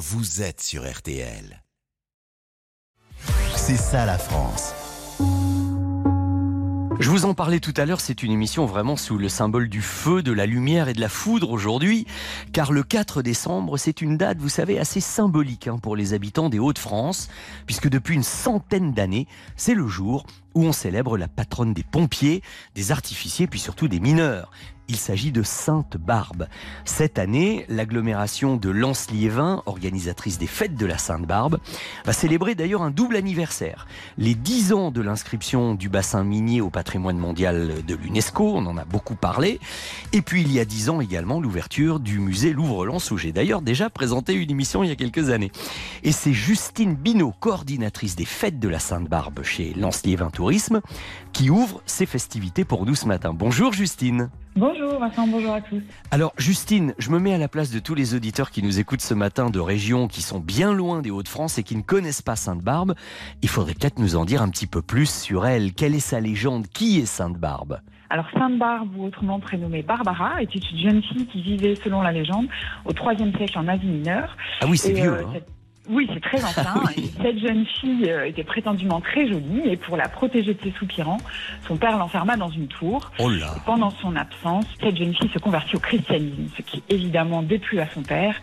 vous êtes sur RTL. C'est ça la France. Je vous en parlais tout à l'heure, c'est une émission vraiment sous le symbole du feu, de la lumière et de la foudre aujourd'hui, car le 4 décembre, c'est une date, vous savez, assez symbolique hein, pour les habitants des Hauts-de-France, puisque depuis une centaine d'années, c'est le jour où on célèbre la patronne des pompiers, des artificiers, puis surtout des mineurs. Il s'agit de Sainte-Barbe. Cette année, l'agglomération de Lens-Liévin, organisatrice des fêtes de la Sainte-Barbe, va célébrer d'ailleurs un double anniversaire. Les 10 ans de l'inscription du bassin minier au patrimoine mondial de l'UNESCO, on en a beaucoup parlé. Et puis il y a 10 ans également l'ouverture du musée Louvre-Lens, où j'ai d'ailleurs déjà présenté une émission il y a quelques années. Et c'est Justine Binot, coordinatrice des fêtes de la Sainte-Barbe chez Lens-Liévin Tourisme, qui ouvre ses festivités pour nous ce matin. Bonjour Justine. Bonjour Vincent, bonjour à tous. Alors Justine, je me mets à la place de tous les auditeurs qui nous écoutent ce matin de régions qui sont bien loin des Hauts-de-France et qui ne connaissent pas Sainte-Barbe. Il faudrait peut-être nous en dire un petit peu plus sur elle. Quelle est sa légende? Qui est Sainte-Barbe? Alors Sainte-Barbe, ou autrement prénommée Barbara, était une jeune fille qui vivait, selon la légende, au IIIe siècle en Asie mineure. Ah oui, c'est vieux. Euh, hein. Oui, c'est très ancien. Cette jeune fille euh, était prétendument très jolie et pour la protéger de ses soupirants, son père l'enferma dans une tour. Oh là. pendant son absence, cette jeune fille se convertit au christianisme, ce qui évidemment déplut à son père,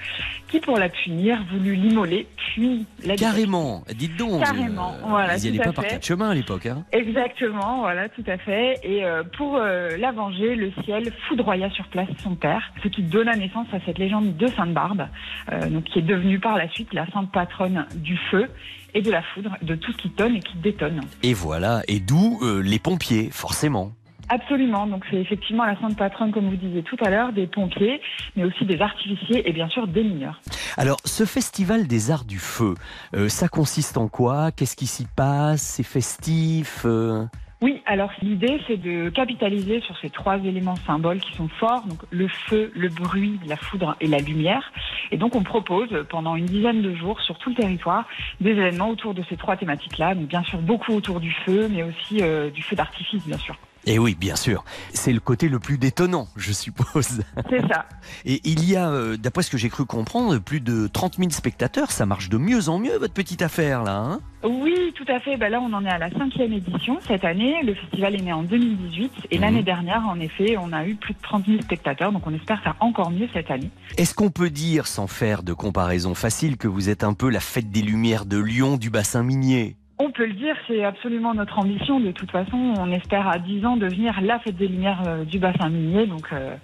qui pour la punir voulut l'immoler, puis la Carrément, dites donc. Carrément, euh, voilà. Ils n'y allaient pas par quatre chemins à l'époque. Hein. Exactement, voilà, tout à fait. Et euh, pour la venger, le ciel foudroya sur place son père, ce qui donna naissance à cette légende de Sainte-Barbe, donc qui est devenue par la suite la Sainte patronne du feu et de la foudre, de tout ce qui tonne et qui détonne. Et voilà, et d'où euh, les pompiers, forcément. Absolument, donc c'est effectivement la sainte patronne, comme vous disiez tout à l'heure, des pompiers, mais aussi des artificiers et bien sûr des mineurs. Alors, ce festival des arts du feu, euh, ça consiste en quoi? Qu'est-ce qui s'y passe? C'est festif euh? Oui, alors l'idée c'est de capitaliser sur ces trois éléments symboles qui sont forts, donc le feu, le bruit, la foudre et la lumière. Et donc on propose pendant une dizaine de jours sur tout le territoire des événements autour de ces trois thématiques-là. Donc bien sûr beaucoup autour du feu, mais aussi euh, du feu d'artifice bien sûr. Et oui, bien sûr. C'est le côté le plus détonnant, je suppose. C'est ça. Et il y a, euh, d'après ce que j'ai cru comprendre, plus de 30 000 spectateurs. Ça marche de mieux en mieux, votre petite affaire, là. Hein? Oui, tout à fait. Ben là, on en est à la cinquième édition cette année. Le festival est né en 2018. Et l'année mhm. dernière, en effet, on a eu plus de 30 000 spectateurs. Donc, on espère faire encore mieux cette année. Est-ce qu'on peut dire, sans faire de comparaison facile, que vous êtes un peu la fête des Lumières de Lyon du bassin minier? Peut le dire, c'est absolument notre ambition. De toute façon, on espère à 10 ans devenir la fête des Lumières euh, du bassin minier. Donc, euh,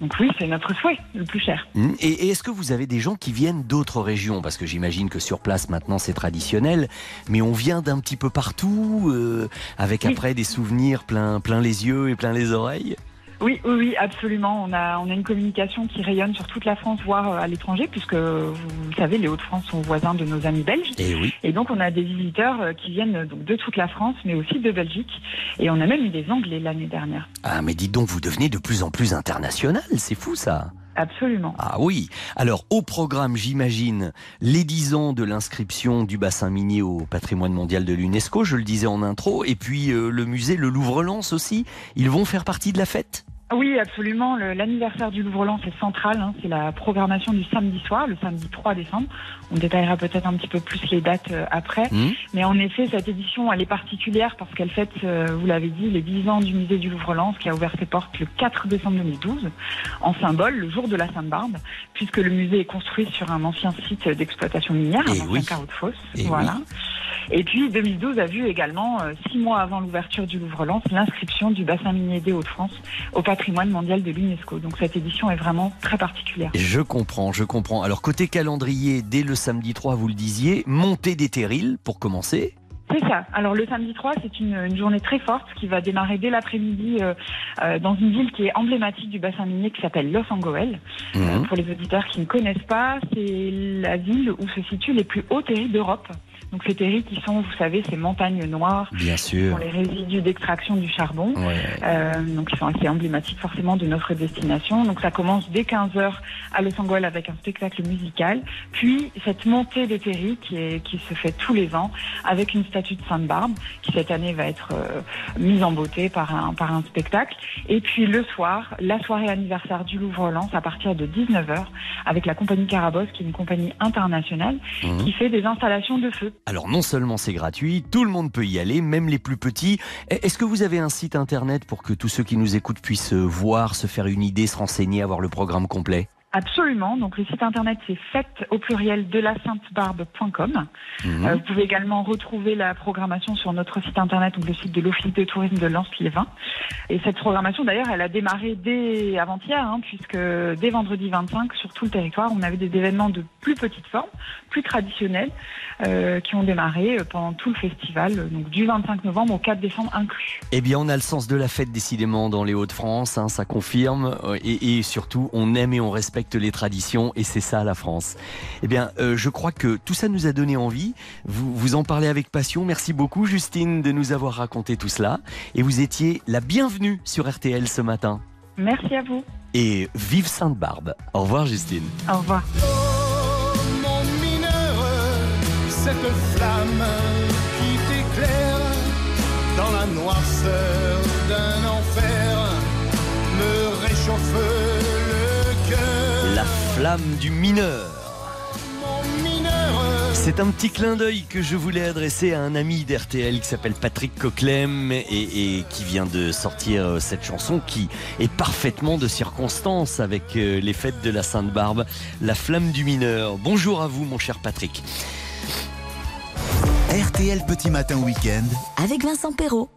donc oui, c'est notre souhait le plus cher. Mmh. Et, est-ce que vous avez des gens qui viennent d'autres régions? Parce que j'imagine que sur place maintenant c'est traditionnel, mais on vient d'un petit peu partout, euh, avec après des souvenirs plein, plein les yeux et plein les oreilles? Oui, oui, oui, absolument. On a, on a une communication qui rayonne sur toute la France, voire euh, à l'étranger, puisque vous savez, les Hauts-de-France sont voisins de nos amis belges. Et, eh oui. et donc, on a des visiteurs euh, qui viennent donc, de toute la France, mais aussi de Belgique. Et on a même eu des Anglais l'année dernière. Ah, mais dites donc, vous devenez de plus en plus international. C'est fou, ça. Absolument. Ah oui. Alors au programme, j'imagine, les 10 ans de l'inscription du bassin minier au patrimoine mondial de l'UNESCO, je le disais en intro, et puis euh, le musée, le Louvre-Lens aussi, ils vont faire partie de la fête? Oui, absolument. L'anniversaire du Louvre-Lens est central. Hein. C'est la programmation du samedi soir, le samedi 3 décembre. On détaillera peut-être un petit peu plus les dates euh, après. Mmh. Mais en effet, cette édition, elle est particulière parce qu'elle fête, euh, vous l'avez dit, les 10 ans du musée du Louvre-Lens qui a ouvert ses portes le 4 décembre 2012 en symbole, le jour de la Sainte-Barbe, puisque le musée est construit sur un ancien site d'exploitation minière, un ancien carreau de fosse. voilà. Et puis 2012 a vu également, euh, six mois avant l'ouverture du Louvre-Lens, l'inscription du bassin minier des Hauts-de-France au patrimoine mondial de l'UNESCO. Donc cette édition est vraiment très particulière. Je comprends, je comprends. Alors côté calendrier, dès le samedi 3, vous le disiez, montée des terrils pour commencer. C'est ça. Alors le samedi 3, c'est une, journée très forte qui va démarrer dès l'après-midi euh, euh, dans une ville qui est emblématique du bassin minier qui s'appelle Los Angeles. Mhm. pour les auditeurs qui ne connaissent pas, c'est la ville où se situent les plus hauts terrils d'Europe. Donc ces terris qui sont, vous savez, ces montagnes noires. Bien sûr. Qui sont les résidus d'extraction du charbon. Euh, donc ils sont assez emblématiques forcément de notre destination. Donc ça commence dès 15h à Los Angeles avec un spectacle musical. Puis cette montée des terris qui, est, qui se fait tous les ans avec une statue de Sainte-Barbe qui cette année va être euh, mise en beauté par un, par un spectacle. Et puis le soir, la soirée anniversaire du Louvre lance à partir de 19h avec la compagnie Carabosse qui est une compagnie internationale mmh. qui fait des installations de feu. Alors non seulement c'est gratuit, tout le monde peut y aller, même les plus petits. Est-ce que vous avez un site internet pour que tous ceux qui nous écoutent puissent voir, se faire une idée, se renseigner, avoir le programme complet? Absolument. Donc le site internet c'est fête au pluriel de la sainte-barbe.com. Mhm. Euh, vous pouvez également retrouver la programmation sur notre site internet, donc le site de l'Office de tourisme de Lens-Liévin. Et cette programmation d'ailleurs, elle a démarré dès avant-hier, hein, puisque dès vendredi 25 sur tout le territoire, on avait des événements de plus petite forme, plus traditionnels, euh, qui ont démarré euh, pendant tout le festival, donc du 25 novembre au 4 décembre inclus. Eh bien, on a le sens de la fête décidément dans les Hauts-de-France, hein, ça confirme, et, et surtout on aime et on respecte les traditions et c'est ça la France. Eh bien, euh, je crois que tout ça nous a donné envie. Vous, vous en parlez avec passion. Merci beaucoup, Justine, de nous avoir raconté tout cela. Et vous étiez la bienvenue sur RTL ce matin. Merci à vous. Et vive Sainte-Barbe. Au revoir, Justine. Au revoir. Oh, mon mineur, cette flamme qui t'éclaire dans la noirceur d'un enfer me réchauffe flamme du mineur. C'est un petit clin d'œil que je voulais adresser à un ami d'RTL qui s'appelle Patrick Coquelem et, qui vient de sortir euh, cette chanson qui est parfaitement de circonstance avec euh, les fêtes de la Sainte-Barbe, La flamme du mineur. Bonjour à vous mon cher Patrick. RTL Petit Matin Week-end avec Vincent Perrault.